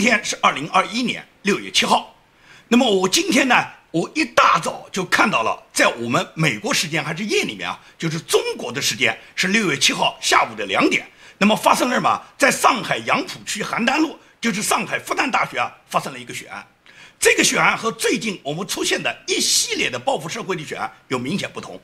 天是二零二一年六月七号。那么我今天呢，我一大早就看到了，在我们美国时间还是夜里面啊，就是中国的时间是六月七号下午的两点。那么发生了什么？在上海杨浦区邯郸路，就是上海复旦大学啊，发生了一个血案。这个血案和最近我们出现的一系列的报复社会的血案有明显不同。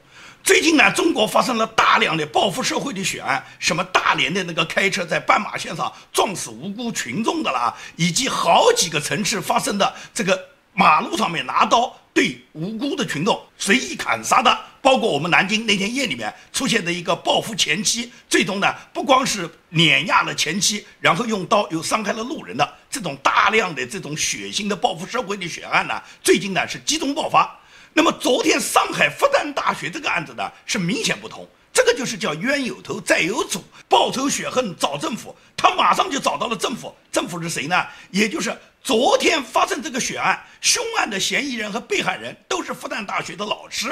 最近呢，中国发生了大量的报复社会的血案，什么大连的那个开车在斑马线上撞死无辜群众的啦，以及好几个城市发生的这个马路上面拿刀对无辜的群众随意砍杀的，包括我们南京那天夜里面出现的一个报复前妻，最终呢不光是碾压了前妻，然后用刀又伤害了路人的。这种大量的这种血腥的报复社会的血案呢，最近呢是集中爆发。那么昨天上海复旦大学这个案子呢是明显不同，这个就是叫冤有头债有主，报仇雪恨找政府，他马上就找到了政府。政府是谁呢？也就是昨天发生这个血案，凶案的嫌疑人和被害人都是复旦大学的老师。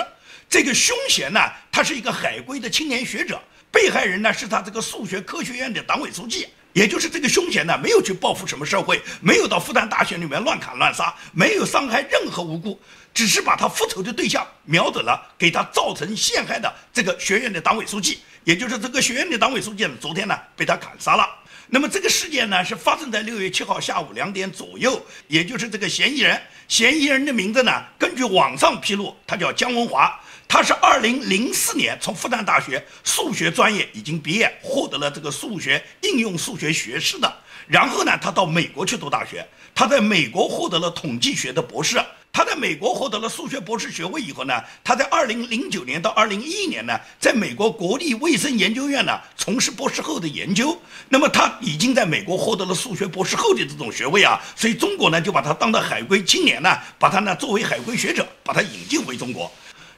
这个凶嫌呢，他是一个海归的青年学者，被害人呢是他这个数学科学院的党委书记。也就是这个凶嫌呢，没有去报复什么社会，没有到复旦大学里面乱砍乱杀，没有伤害任何无辜，只是把他复仇的对象瞄准了给他造成陷害的这个学院的党委书记。也就是这个学院的党委书记呢，昨天呢被他砍杀了。那么这个事件呢是发生在六月七号下午两点左右，也就是这个嫌疑人，嫌疑人的名字呢，根据网上披露，他叫姜文华。他是二零零四年从复旦大学数学专业已经毕业，获得了这个数学应用数学学士的。然后呢，他到美国去读大学，他在美国获得了统计学的博士。他在美国获得了数学博士学位以后呢，他在二零零九年到二零一一年呢，在美国国立卫生研究院呢从事博士后的研究。那么他已经在美国获得了数学博士后的这种学位啊，所以中国呢就把他当到海归青年呢，把他呢作为海归学者，把他引进回中国。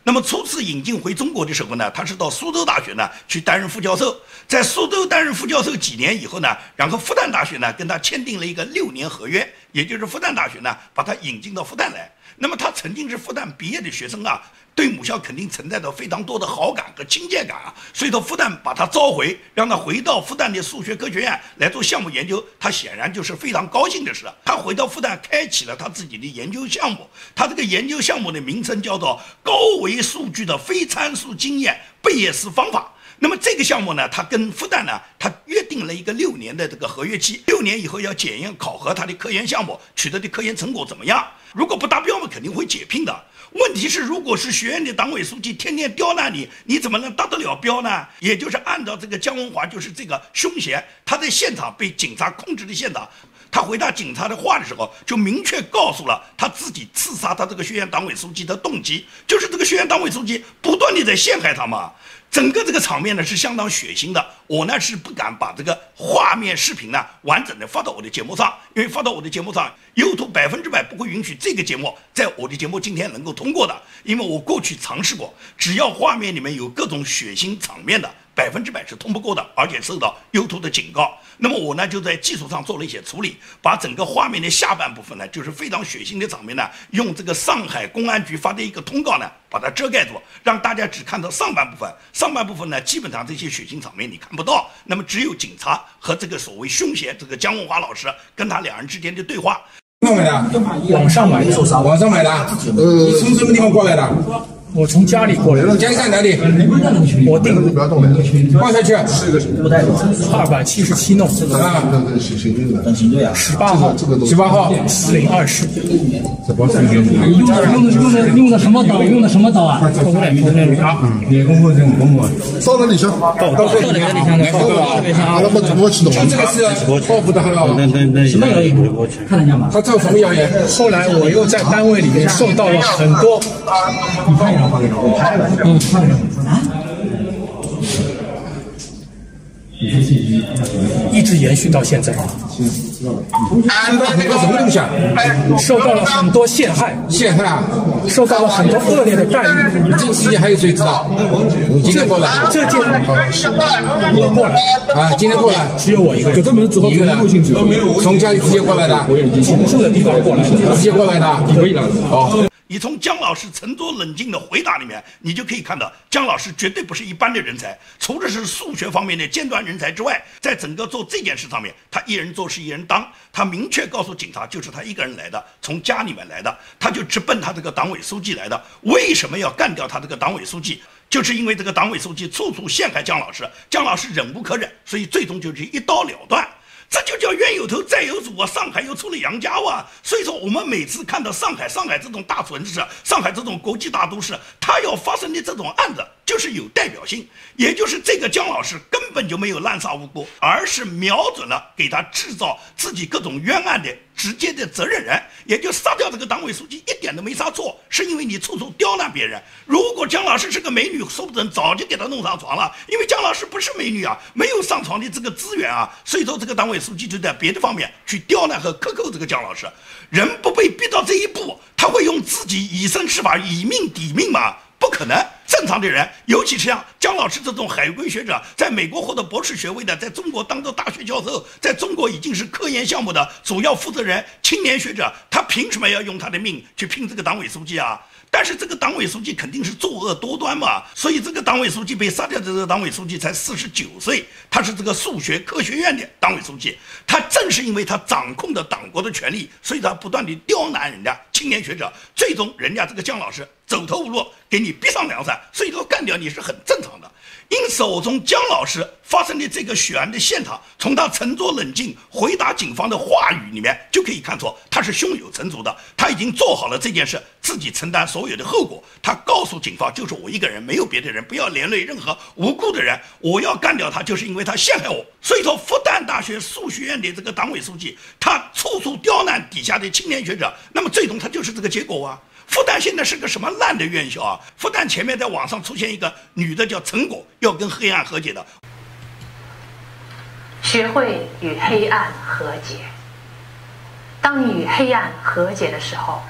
那么初次引进回中国的时候呢，他是到苏州大学呢去担任副教授，在苏州担任副教授几年以后呢，然后复旦大学呢跟他签订了一个六年合约，也就是复旦大学呢把他引进到复旦来。那么他曾经是复旦毕业的学生啊，对母校肯定存在着非常多的好感和亲切感啊，所以说复旦把他召回，让他回到复旦的数学科学院来做项目研究，他显然就是非常高兴的事。他回到复旦，开启了他自己的研究项目，他这个研究项目的名称叫做高维数据的非参数经验贝叶斯方法。那么这个项目呢，他跟复旦呢，他约定了一个六年的这个合约期，六年以后要检验考核他的科研项目取得的科研成果怎么样。如果不达标嘛，肯定会解聘的。问题是，如果是学院的党委书记天天刁难你，你怎么能达得了标呢？也就是按照这个姜文华，就是这个凶嫌，他在现场被警察控制的现场，他回答警察的话的时候，就明确告诉了他自己刺杀他这个学院党委书记的动机，就是这个学院党委书记不断的在陷害他嘛。整个这个场面呢是相当血腥的，我呢是不敢把这个画面视频呢完整的发到我的节目上，因为发到我的节目上，YouTube 百分之百不会允许这个节目在我的节目今天能够通过的，因为我过去尝试过，只要画面里面有各种血腥场面的。百分之百是通不过的，而且受到 YouTube 的警告。那么我呢就在技术上做了一些处理，把整个画面的下半部分呢，就是非常血腥的场面呢，用这个上海公安局发的一个通告呢，把它遮盖住，让大家只看到上半部分。上半部分呢，基本上这些血腥场面你看不到，那么只有警察和这个所谓凶嫌这个姜文华老师跟他两人之间的对话。哪买的？网上买的。网上买的。呃，你从什么地方过来的？我从家里过来，家在哪里？我定报下去。二百七十七弄。啊，等行队啊。十八号，十八号，四零二室。你用的用的用的用的什么刀？用的什么刀啊？工人，工人啊。员工工人工人。到哪里去？到到到哪里去？到了。那么怎么启动？这个是报复的很了。什么谣言？看得见吗？他造什么谣言？后来我又在单位里面受到了很多。你看一下。我拍了，嗯，啊，一直延续到现在。受到很多什么东西啊？受到了很多陷害，陷害啊！受到了很多恶劣的待遇。这个事情还有谁知道？你今天过来？这件我过来啊！今天过来只有我一个人，一个人。从家里直接过来的？从住的地方过来，直接过来的？可以了。哦。你从姜老师沉着冷静的回答里面，你就可以看到，姜老师绝对不是一般的人才。除了是数学方面的尖端人才之外，在整个做这件事上面，他一人做事一人当。他明确告诉警察，就是他一个人来的，从家里面来的，他就直奔他这个党委书记来的。为什么要干掉他这个党委书记？就是因为这个党委书记处处陷害姜老师，姜老师忍无可忍，所以最终就是一刀了断。这就叫冤有头债有主啊！上海又出了杨家哇！所以说，我们每次看到上海、上海这种大城市、上海这种国际大都市，它要发生的这种案子，就是有代表性。也就是这个姜老师根本就没有滥杀无辜，而是瞄准了给他制造自己各种冤案的。直接的责任人，也就杀掉这个党委书记，一点都没杀错，是因为你处处刁难别人。如果姜老师是个美女，说不准早就给他弄上床了。因为姜老师不是美女啊，没有上床的这个资源啊，所以说这个党委书记就在别的方面去刁难和克扣这个姜老师。人不被逼到这一步，他会用自己以身试法、以命抵命吗？不可能，正常的人，尤其是像姜老师这种海归学者，在美国获得博士学位的，在中国当着大学教授，在中国已经是科研项目的主要负责人、青年学者，他凭什么要用他的命去拼这个党委书记啊？但是这个党委书记肯定是作恶多端嘛，所以这个党委书记被杀掉的这个党委书记才四十九岁，他是这个数学科学院的党委书记，他正是因为他掌控着党国的权力，所以他不断的刁难人家青年学者，最终人家这个姜老师走投无路，给你逼上梁山，所以说干掉你是很正常的。因此，我从姜老师发生的这个血案的现场，从他沉着冷静回答警方的话语里面，就可以看出他是胸有成竹的。他已经做好了这件事，自己承担所有的后果。他告诉警方，就是我一个人，没有别的人，不要连累任何无辜的人。我要干掉他，就是因为他陷害我。所以说，复旦大学数学院的这个党委书记，他处处刁难底下的青年学者，那么最终他就是这个结果啊。复旦现在是个什么烂的院校啊？复旦前面在网上出现一个女的叫陈果，要跟黑暗和解的。学会与黑暗和解。当你与黑暗和解的时候，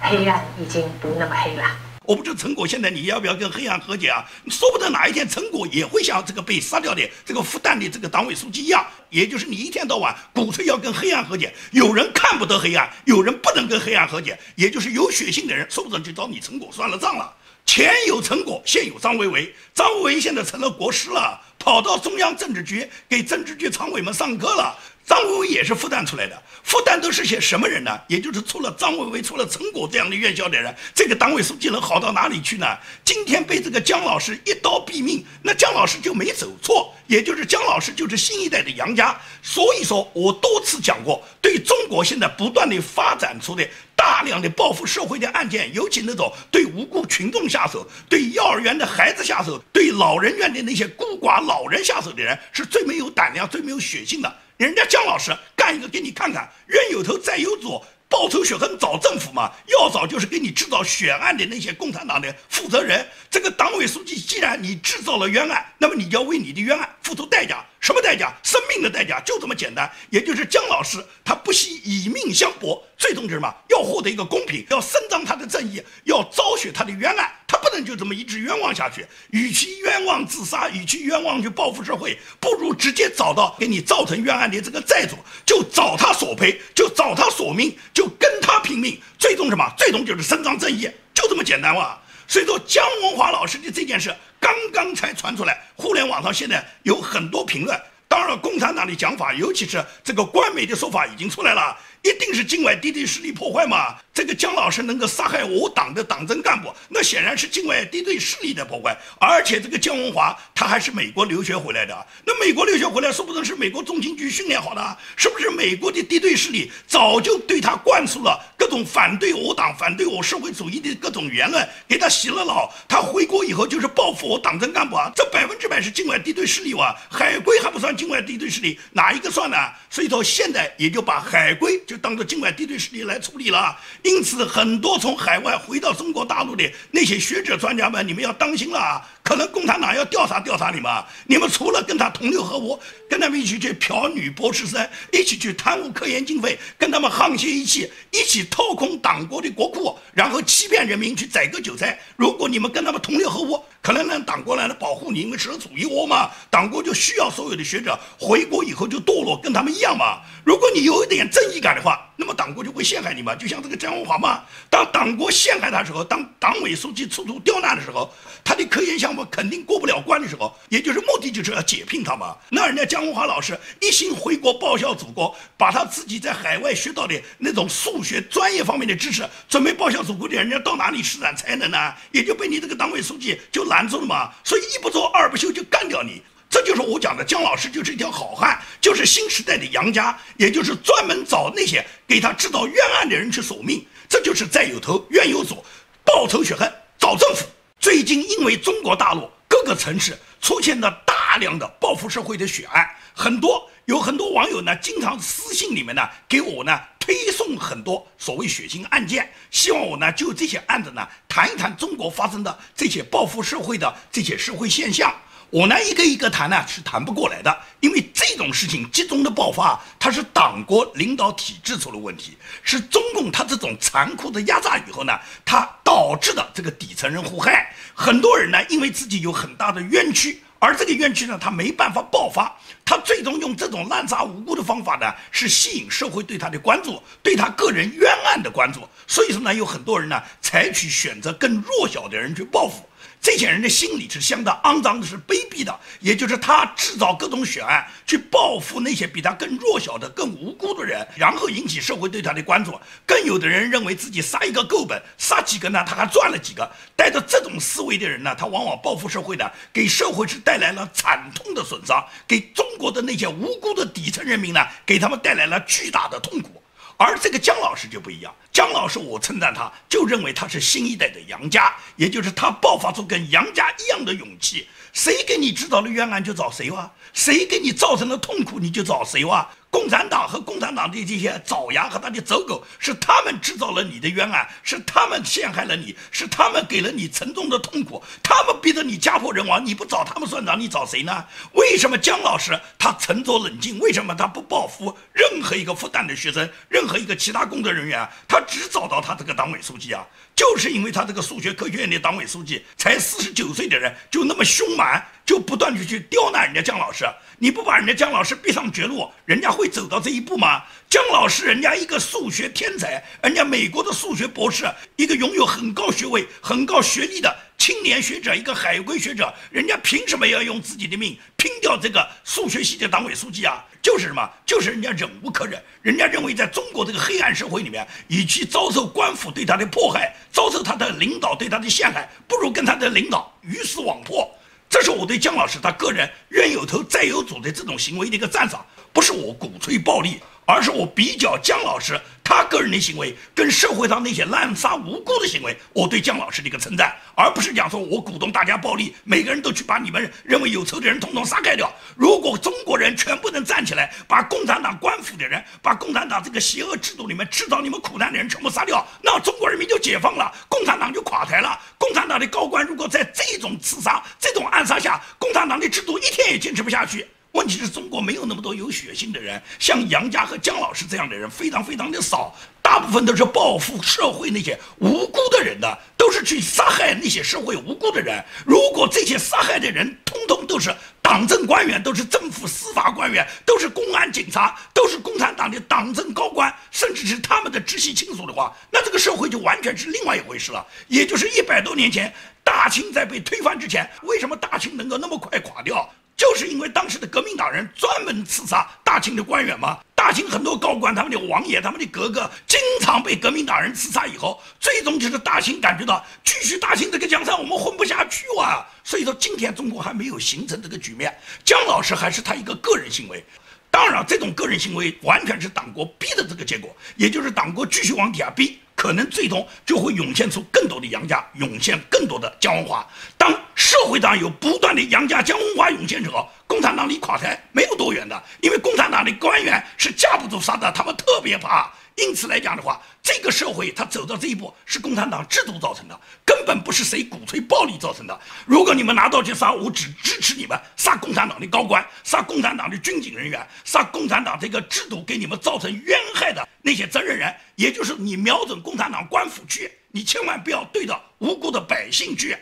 黑暗已经不那么黑了。我不知道陈果现在你要不要跟黑暗和解啊？说不得哪一天陈果也会像这个被杀掉的这个复旦的这个党委书记一样，也就是你一天到晚鼓吹要跟黑暗和解，有人看不得黑暗，有人不能跟黑暗和解，也就是有血性的人，说不准就找你陈果算了账了。前有陈果，现有张维为，张维为现在成了国师了，跑到中央政治局给政治局常委们上课了。张维为也是复旦出来的，复旦都是些什么人呢？也就是除了张维为、除了陈果这样的院校的人，这个党委书记能好到哪里去呢？今天被这个姜老师一刀毙命，那姜老师就没走错，也就是姜老师就是新一代的杨家。所以说我多次讲过，对中国现在不断的发展出的大量的报复社会的案件，尤其那种对无辜群众下手、对幼儿园的孩子下手、对老人院的那些孤寡老人下手的人，是最没有胆量、最没有血性的。人家姜老师干一个给你看看，冤有头债有主，报仇雪恨找政府嘛，要找就是给你制造血案的那些共产党的负责人。这个党委书记，既然你制造了冤案，那么你要为你的冤案付出代价，什么代价？生命的代价，就这么简单。也就是姜老师他不惜以命相搏，最终是什么？要获得一个公平，要伸张他的正义，要昭雪他的冤案。他不能就这么一直冤枉下去，与其冤枉自杀，与其冤枉去报复社会，不如直接找到给你造成冤案的这个债主，就找他索赔，就找他索命，就跟他拼命，最终什么？最终就是伸张正义，就这么简单哇！所以说，姜文华老师的这件事刚刚才传出来，互联网上现在有很多评论，当然共产党的讲法，尤其是这个官媒的说法已经出来了。一定是境外敌对势力破坏嘛？这个姜老师能够杀害我党的党政干部，那显然是境外敌对势力的破坏。而且这个姜文华他还是美国留学回来的，那美国留学回来，说不定是美国中情局训练好的，是不是美国的敌对势力早就对他灌输了各种反对我党、反对我社会主义的各种言论，给他洗了脑？他回国以后就是报复我党政干部啊！这百分之百是境外敌对势力哇！海归还不算境外敌对势力，哪一个算呢？所以说现在也就把海归。就当做境外敌对势力来处理了，因此很多从海外回到中国大陆的那些学者专家们，你们要当心了啊，可能共产党要调查调查你们。你们除了跟他同流合污，跟他们一起去嫖女博士生，一起去贪污科研经费，跟他们沆瀣一气，一起掏空党国的国库，然后欺骗人民去宰割韭菜。如果你们跟他们同流合污，可能让党国来保护你，因为是处于我嘛，党国就需要所有的学者。回国以后就堕落，跟他们一样嘛。如果你有一点正义感的话，那么党国就会陷害你嘛。就像这个姜文华嘛，当党国陷害他的时候，当党委书记处处刁难的时候，他的科研项目肯定过不了关的时候，也就是目的就是要解聘他嘛。那人家姜文华老师一心回国报效祖国，把他自己在海外学到的那种数学专业方面的知识，准备报效祖国的人家到哪里施展才能呢？也就被你这个党委书记就拦住了嘛。所以一不做二不休就干掉你。这就是我讲的，姜老师就是一条好汉，就是新时代的杨家，也就是专门找那些给他制造冤案的人去索命。这就是债有头，冤有主，报仇雪恨找政府。最近因为中国大陆各个城市出现了大量的报复社会的血案，很多有很多网友呢，经常私信里面呢给我呢推送很多所谓血腥案件，希望我呢就这些案子呢谈一谈中国发生的这些报复社会的这些社会现象。我呢一个一个谈呢是谈不过来的，因为这种事情集中的爆发，它是党国领导体制出了问题，是中共它这种残酷的压榨以后呢，它导致的这个底层人互害，很多人呢因为自己有很大的冤屈，而这个冤屈呢他没办法爆发，他最终用这种滥杀无辜的方法呢，是吸引社会对他的关注，对他个人冤案的关注，所以说呢有很多人呢采取选择更弱小的人去报复。这些人的心理是相当肮脏的，是卑鄙的，也就是他制造各种血案，去报复那些比他更弱小的、更无辜的人，然后引起社会对他的关注。更有的人认为自己杀一个够本，杀几个呢，他还赚了几个。带着这种思维的人呢，他往往报复社会的，给社会是带来了惨痛的损伤，给中国的那些无辜的底层人民呢，给他们带来了巨大的痛苦。而这个姜老师就不一样，姜老师我称赞他，就认为他是新一代的杨家，也就是他爆发出跟杨家一样的勇气。谁给你制造了冤案就找谁哇，谁给你造成了痛苦你就找谁哇。共产党和共产党的这些爪牙和他的走狗，是他们制造了你的冤案，是他们陷害了你，是他们给了你沉重的痛苦，他们逼得你家破人亡，你不找他们算账，你找谁呢？为什么姜老师他沉着冷静？为什么他不报复任何一个复旦的学生，任何一个其他工作人员？他只找到他这个党委书记啊，就是因为他这个数学科学院的党委书记才四十九岁的人，就那么凶蛮，就不断的去刁难人家姜老师。你不把人家姜老师逼上绝路，人家会走到这一步吗？姜老师，人家一个数学天才，人家美国的数学博士，一个拥有很高学位、很高学历的青年学者，一个海归学者，人家凭什么要用自己的命拼掉这个数学系的党委书记啊？就是什么？就是人家忍无可忍，人家认为在中国这个黑暗社会里面，与其遭受官府对他的迫害，遭受他的领导对他的陷害，不如跟他的领导鱼死网破。这是我对姜老师他个人冤有头债有主的这种行为的一个赞赏，不是我鼓吹暴力，而是我比较姜老师。他个人的行为跟社会上那些滥杀无辜的行为，我对姜老师的一个称赞，而不是讲说我鼓动大家暴力，每个人都去把你们认为有仇的人统统杀开掉。如果中国人全部能站起来，把共产党官府的人，把共产党这个邪恶制度里面制造你们苦难的人全部杀掉，那中国人民就解放了，共产党就垮台了。共产党的高官如果在这种刺杀、这种暗杀下，共产党的制度一天也坚持不下去。问题是中国没有那么多有血性的人，像杨家和姜老师这样的人非常非常的少，大部分都是报复社会那些无辜的人的，都是去杀害那些社会无辜的人。如果这些杀害的人通通都是党政官员，都是政府司法官员，都是公安警察，都是共产党的党政高官，甚至是他们的直系亲属的话，那这个社会就完全是另外一回事了。也就是一百多年前，大清在被推翻之前，为什么大清能够那么快垮掉？就是因为当时的革命党人专门刺杀大清的官员吗？大清很多高官，他们的王爷、他们的格格，经常被革命党人刺杀以后，最终就是大清感觉到继续大清这个江山我们混不下去哇！所以说今天中国还没有形成这个局面。姜老师还是他一个个人行为，当然这种个人行为完全是党国逼的这个结果，也就是党国继续往底下逼。可能最终就会涌现出更多的杨家，涌现更多的江文华。当社会上有不断的杨家、江文华涌现者，共产党离垮台没有多远的，因为共产党的官员是架不住杀的，他们特别怕。因此来讲的话，这个社会它走到这一步是共产党制度造成的，根本不是谁鼓吹暴力造成的。如果你们拿刀去杀，我只支持你们杀共产党的高官，杀共产党的军警人员，杀共产党这个制度给你们造成冤害的那些责任人，也就是你瞄准共产党官府去，你千万不要对着无辜的百姓去。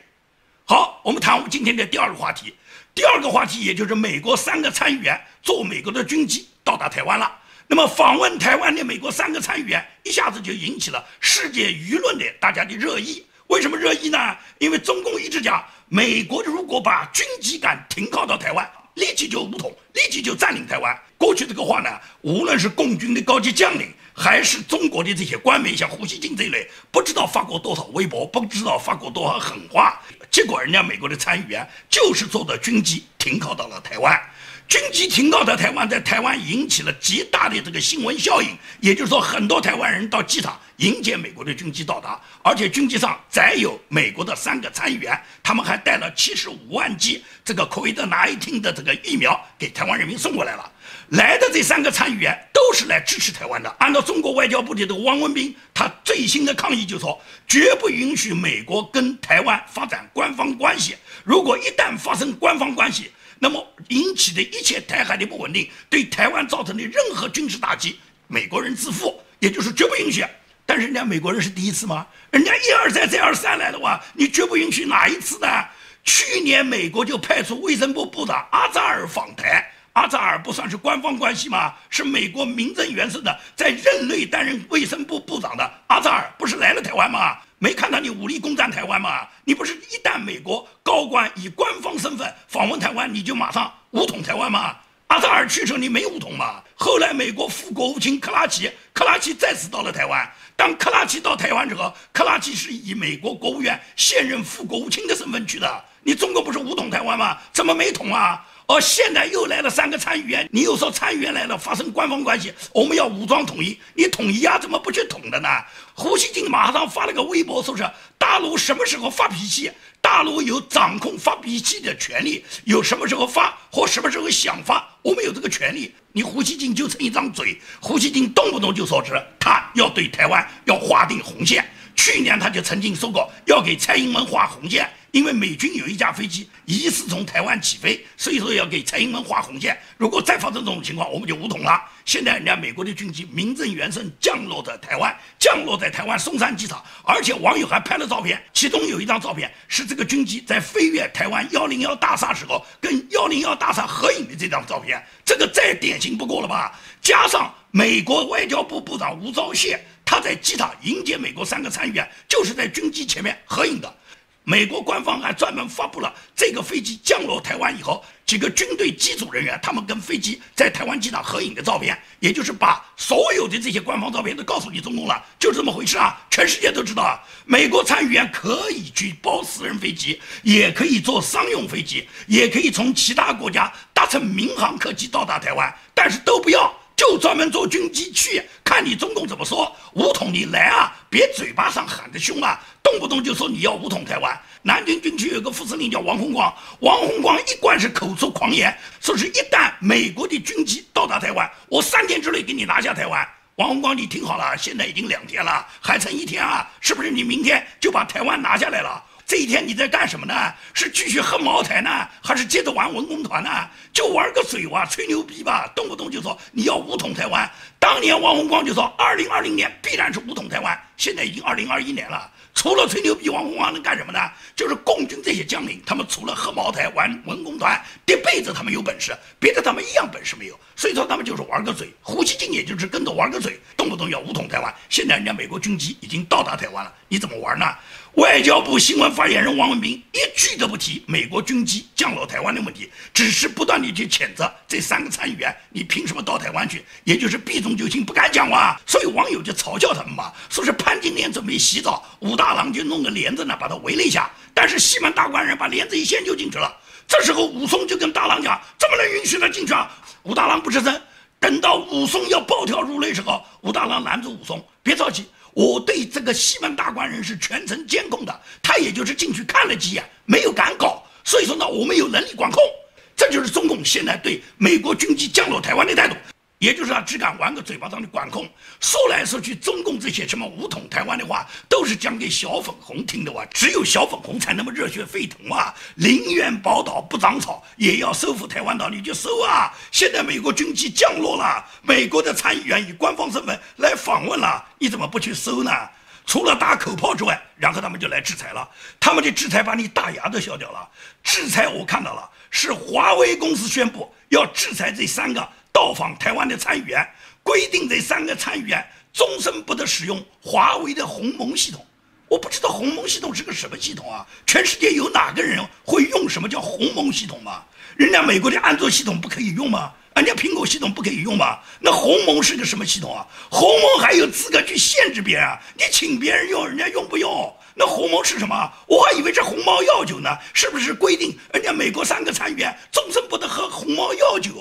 好，我们谈我们今天的第二个话题。第二个话题，也就是美国三个参议员坐美国的军机到达台湾了。那么访问台湾的美国三个参议员，一下子就引起了世界舆论的大家的热议。为什么热议呢？因为中共一直讲，美国如果把军机敢停靠到台湾，立即就武统，立即就占领台湾。过去这个话呢，无论是共军的高级将领，还是中国的这些官媒，像胡锡进这一类，不知道发过多少微博，不知道发过多少狠话。结果人家美国的参议员就是坐的军机停靠到了台湾。军机停靠在台湾，在台湾引起了极大的这个新闻效应，也就是说，很多台湾人到机场迎接美国的军机到达，而且军机上载有美国的三个参议员，他们还带了七十五万剂这个科威特拿伊汀的这个疫苗给台湾人民送过来了。来的这三个参议员都是来支持台湾的。按照中国外交部的这个汪文斌，他最新的抗议就说，绝不允许美国跟台湾发展官方关系。如果一旦发生官方关系，那么引起的一切台海的不稳定，对台湾造成的任何军事打击，美国人自负，也就是绝不允许。但是人家美国人是第一次吗？人家一而再再而三来的话，你绝不允许哪一次呢？去年美国就派出卫生部部长阿扎尔访台，阿扎尔不算是官方关系吗？是美国名正言顺的在任内担任卫生部部长的阿扎尔，不是来了台湾吗？没看到你武力攻占台湾吗？你不是一旦美国高官以官方身份访问台湾，你就马上武统台湾吗？阿扎尔去时你没武统吗？后来美国副国务卿克拉奇，克拉奇再次到了台湾。当克拉奇到台湾之后，克拉奇是以美国国务院现任副国务卿的身份去的。你中国不是武统台湾吗？怎么没统啊？而现在又来了三个参议员，你又说参议员来了发生官方关系，我们要武装统一，你统一啊？怎么不去统的呢？胡锡进马上发了个微博，说是大陆什么时候发脾气，大陆有掌控发脾气的权利，有什么时候发或什么时候想发，我们有这个权利。你胡锡进就成一张嘴，胡锡进动不动就说是他要对台湾要划定红线，去年他就曾经说过要给蔡英文画红线。因为美军有一架飞机疑似从台湾起飞，所以说要给蔡英文画红线。如果再发生这种情况，我们就武统了。现在人家美国的军机名正言顺降落在台湾，降落在台湾松山机场，而且网友还拍了照片，其中有一张照片是这个军机在飞越台湾幺零幺大厦时候跟幺零幺大厦合影的这张照片，这个再典型不过了吧？加上美国外交部部长吴钊燮他在机场迎接美国三个参议员，就是在军机前面合影的。美国官方还专门发布了这个飞机降落台湾以后，几个军队机组人员他们跟飞机在台湾机场合影的照片，也就是把所有的这些官方照片都告诉你中共了，就是这么回事啊！全世界都知道啊，美国参议员可以去包私人飞机，也可以坐商用飞机，也可以从其他国家搭乘民航客机到达台湾，但是都不要。就专门坐军机去，看你中共怎么说。武统你来啊，别嘴巴上喊得凶啊，动不动就说你要武统台湾。南京军区有个副司令叫王洪光，王洪光一贯是口出狂言，说是一旦美国的军机到达台湾，我三天之内给你拿下台湾。王洪光，你听好了，现在已经两天了，还剩一天啊，是不是你明天就把台湾拿下来了？这一天你在干什么呢？是继续喝茅台呢，还是接着玩文工团呢？就玩个嘴哇，吹牛逼吧，动不动就说你要武统台湾。当年王洪光就说，二零二零年必然是武统台湾。现在已经二零二一年了，除了吹牛逼，王洪光能干什么呢？就是共军这些将领，他们除了喝茅台、玩文工团，这辈子他们有本事，别的他们一样本事没有。所以说他们就是玩个嘴。胡锡进也就是跟着玩个嘴，动不动要武统台湾。现在人家美国军机已经到达台湾了，你怎么玩呢？外交部新闻发言人王文斌一句都不提美国军机降落台湾的问题，只是不断地去谴责这三个参议员，你凭什么到台湾去？也就是避重就轻，不敢讲话。所以网友就嘲笑他们嘛，说是潘金莲准备洗澡，武大郎就弄个帘子呢把他围了一下，但是西门大官人把帘子一掀就进去了。这时候武松就跟大郎讲，怎么能允许他进去啊？武大郎不吱声。等到武松要暴跳如雷时候，武大郎拦住武松，别着急。我对这个西门大官人是全程监控的，他也就是进去看了几眼，没有敢搞。所以说呢，我们有能力管控，这就是中共现在对美国军机降落台湾的态度。也就是他只敢玩个嘴巴上的管控，说来说去，中共这些什么武统台湾的话，都是讲给小粉红听的哇！只有小粉红才那么热血沸腾啊！宁愿宝岛不长草，也要收复台湾岛，你就收啊！现在美国军机降落了，美国的参议员以官方身份来访问了，你怎么不去收呢？除了打口炮之外，然后他们就来制裁了。他们的制裁把你大牙都削掉了。制裁我看到了，是华为公司宣布要制裁这三个到访台湾的参议员，规定这三个参议员终身不得使用华为的鸿蒙系统。我不知道鸿蒙系统是个什么系统啊？全世界有哪个人会用什么叫鸿蒙系统吗？人家美国的安卓系统不可以用吗？人家苹果系统不可以用吗？那鸿蒙是个什么系统啊？鸿蒙还有资格去限制别人？你请别人用，人家用不用？那鸿蒙是什么？我还以为是鸿茅药酒呢，是不是规定人家美国三个参议员终身不得喝鸿茅药酒？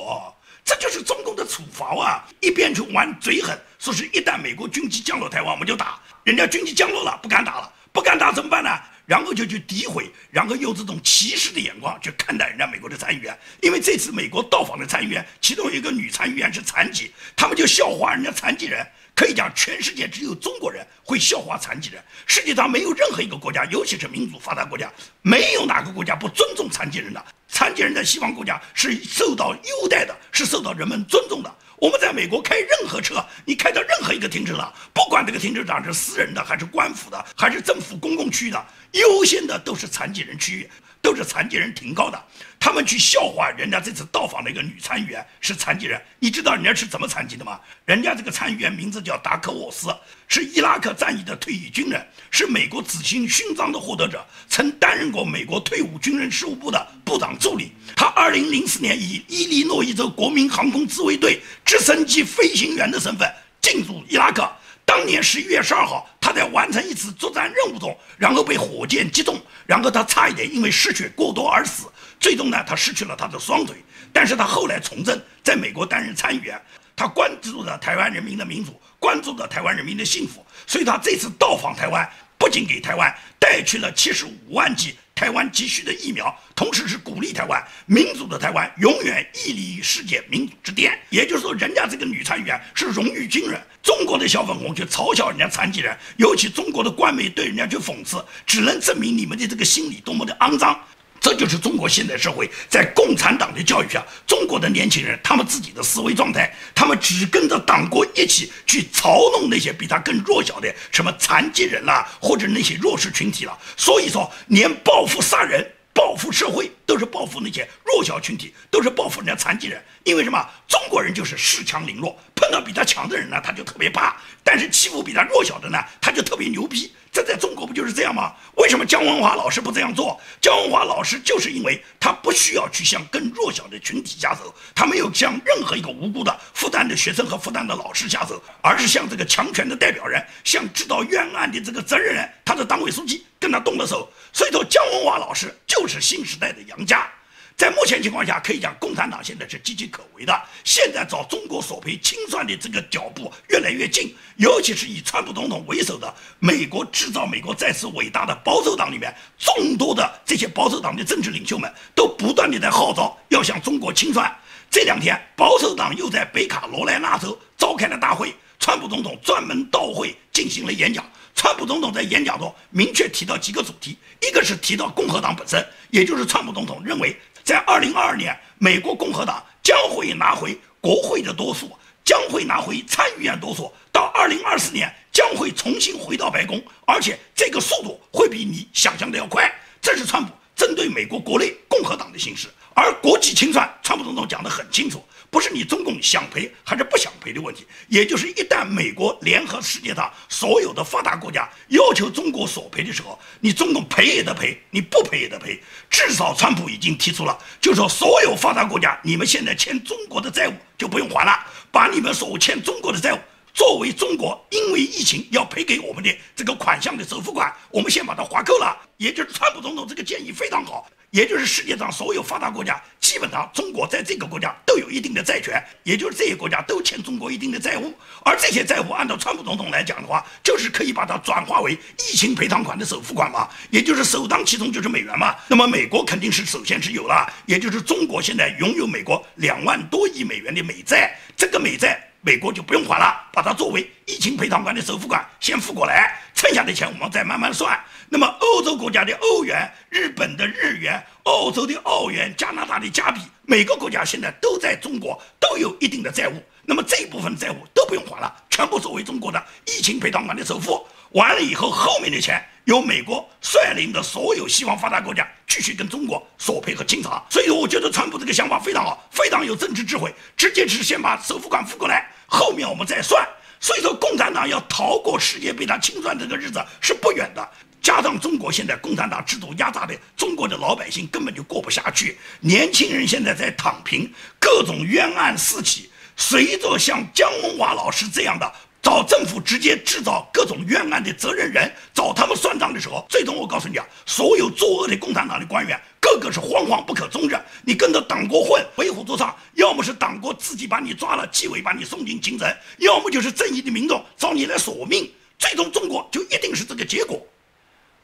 这就是中共的处罚啊！一边去玩嘴狠，说是一旦美国军机降落台湾，我们就打。人家军机降落了，不敢打了，不敢打怎么办呢？然后就去诋毁，然后用这种歧视的眼光去看待人家美国的参议员，因为这次美国到访的参议员，其中一个女参议员是残疾，他们就笑话人家残疾人。可以讲，全世界只有中国人会笑话残疾人，世界上没有任何一个国家，尤其是民主发达国家，没有哪个国家不尊重残疾人的。残疾人在西方国家是受到优待的，是受到人们尊重的。我们在美国开任何车，你开到任何一个停车场，不管这个停车场是私人的，还是官府的，还是政府公共区域的，优先的都是残疾人区域，都是残疾人停靠的。他们去笑话人家这次到访的一个女参议员是残疾人，你知道人家是怎么残疾的吗？人家这个参议员名字叫达科沃斯，是伊拉克战役的退役军人，是美国紫星勋章的获得者，曾担任过美国退伍军人事务部的部长助理。他2004年以伊利诺伊州国民航空自卫队直升机飞行员的身份进入伊拉克。当年11月12号，他在完成一次作战任务中，然后被火箭击中，然后他差一点因为失血过多而死。最终呢，他失去了他的双腿，但是他后来从政，在美国担任参议员，他关注着台湾人民的民主，关注着台湾人民的幸福，所以他这次到访台湾，不仅给台湾带去了七十五万剂台湾急需的疫苗，同时是鼓励台湾民主的台湾永远屹立于世界民主之巅。也就是说，人家这个女参议员是荣誉军人，中国的小粉红去嘲笑人家残疾人，尤其中国的官媒对人家去讽刺，只能证明你们的这个心理多么的肮脏。这就是中国现代社会在共产党的教育下，中国的年轻人他们自己的思维状态，他们只跟着党国一起去嘲弄那些比他更弱小的什么残疾人啦，或者那些弱势群体了。所以说，连报复杀人、报复社会，都是报复那些弱小群体，都是报复人家残疾人。因为什么？中国人就是恃强凌弱，碰到比他强的人呢，他就特别怕；但是欺负比他弱小的呢，他就特别牛逼。这在中国不就是这样吗？为什么姜文华老师不这样做？姜文华老师就是因为他不需要去向更弱小的群体下手，他没有向任何一个无辜的复旦的学生和复旦的老师下手，而是向这个强权的代表人，向知道冤案的这个责任人，他的党委书记跟他动了手。所以说，姜文华老师就是新时代的杨家。在目前情况下，可以讲共产党现在是岌岌可危的。现在找中国索赔清算的这个脚步越来越近，尤其是以川普总统为首的美国制造美国再次伟大的保守党里面，众多的这些保守党的政治领袖们都不断的在号召要向中国清算。这两天，保守党又在北卡罗来纳州召开了大会，川普总统专门到会进行了演讲。川普总统在演讲中明确提到几个主题，一个是提到共和党本身，也就是川普总统认为。在二零二二年，美国共和党将会拿回国会的多数，将会拿回参议院多数。到二零二四年，将会重新回到白宫，而且这个速度会比你想象的要快。这是川普针对美国国内共和党的形势，而国际清算，川普总统讲得很清楚。不是你中共想赔还是不想赔的问题，也就是一旦美国联合世界上所有的发达国家要求中国索赔的时候，你中共赔也得赔，你不赔也得赔。至少川普已经提出了，就说所有发达国家，你们现在欠中国的债务就不用还了，把你们所欠中国的债务作为中国因为疫情要赔给我们的这个款项的首付款，我们先把它划扣了。也就是川普总统这个建议非常好。也就是世界上所有发达国家，基本上中国在这个国家都有一定的债权，也就是这些国家都欠中国一定的债务，而这些债务按照川普总统来讲的话，就是可以把它转化为疫情赔偿款的首付款嘛，也就是首当其冲就是美元嘛。那么美国肯定是首先是有了，也就是中国现在拥有美国两万多亿美元的美债，这个美债美国就不用还了，把它作为疫情赔偿款的首付款先付过来，剩下的钱我们再慢慢算。那么，欧洲国家的欧元、日本的日元、澳洲的澳元、加拿大的加币，每个国家现在都在中国都有一定的债务。那么这一部分债务都不用还了，全部作为中国的疫情赔偿款的首付。完了以后，后面的钱由美国率领的所有西方发达国家继续跟中国索赔和清偿。所以我觉得川普这个想法非常好，非常有政治智慧，直接是先把首付款付过来，后面我们再算。所以说，共产党要逃过世界被他清算这个日子是不远的。加上中国现在共产党制度压榨的中国的老百姓根本就过不下去，年轻人现在在躺平，各种冤案四起。随着像姜文华老师这样的找政府直接制造各种冤案的责任人，找他们算账的时候，最终我告诉你啊，所有作恶的共产党的官员，个个是惶惶不可终日。你跟着党国混，为虎作伥，要么是党国自己把你抓了，纪委把你送进京城，要么就是正义的民众找你来索命，最终中国就一定是这个结果。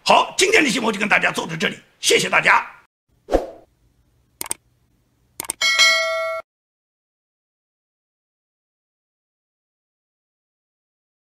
好，今天的节目就跟大家做到这里，谢谢大家。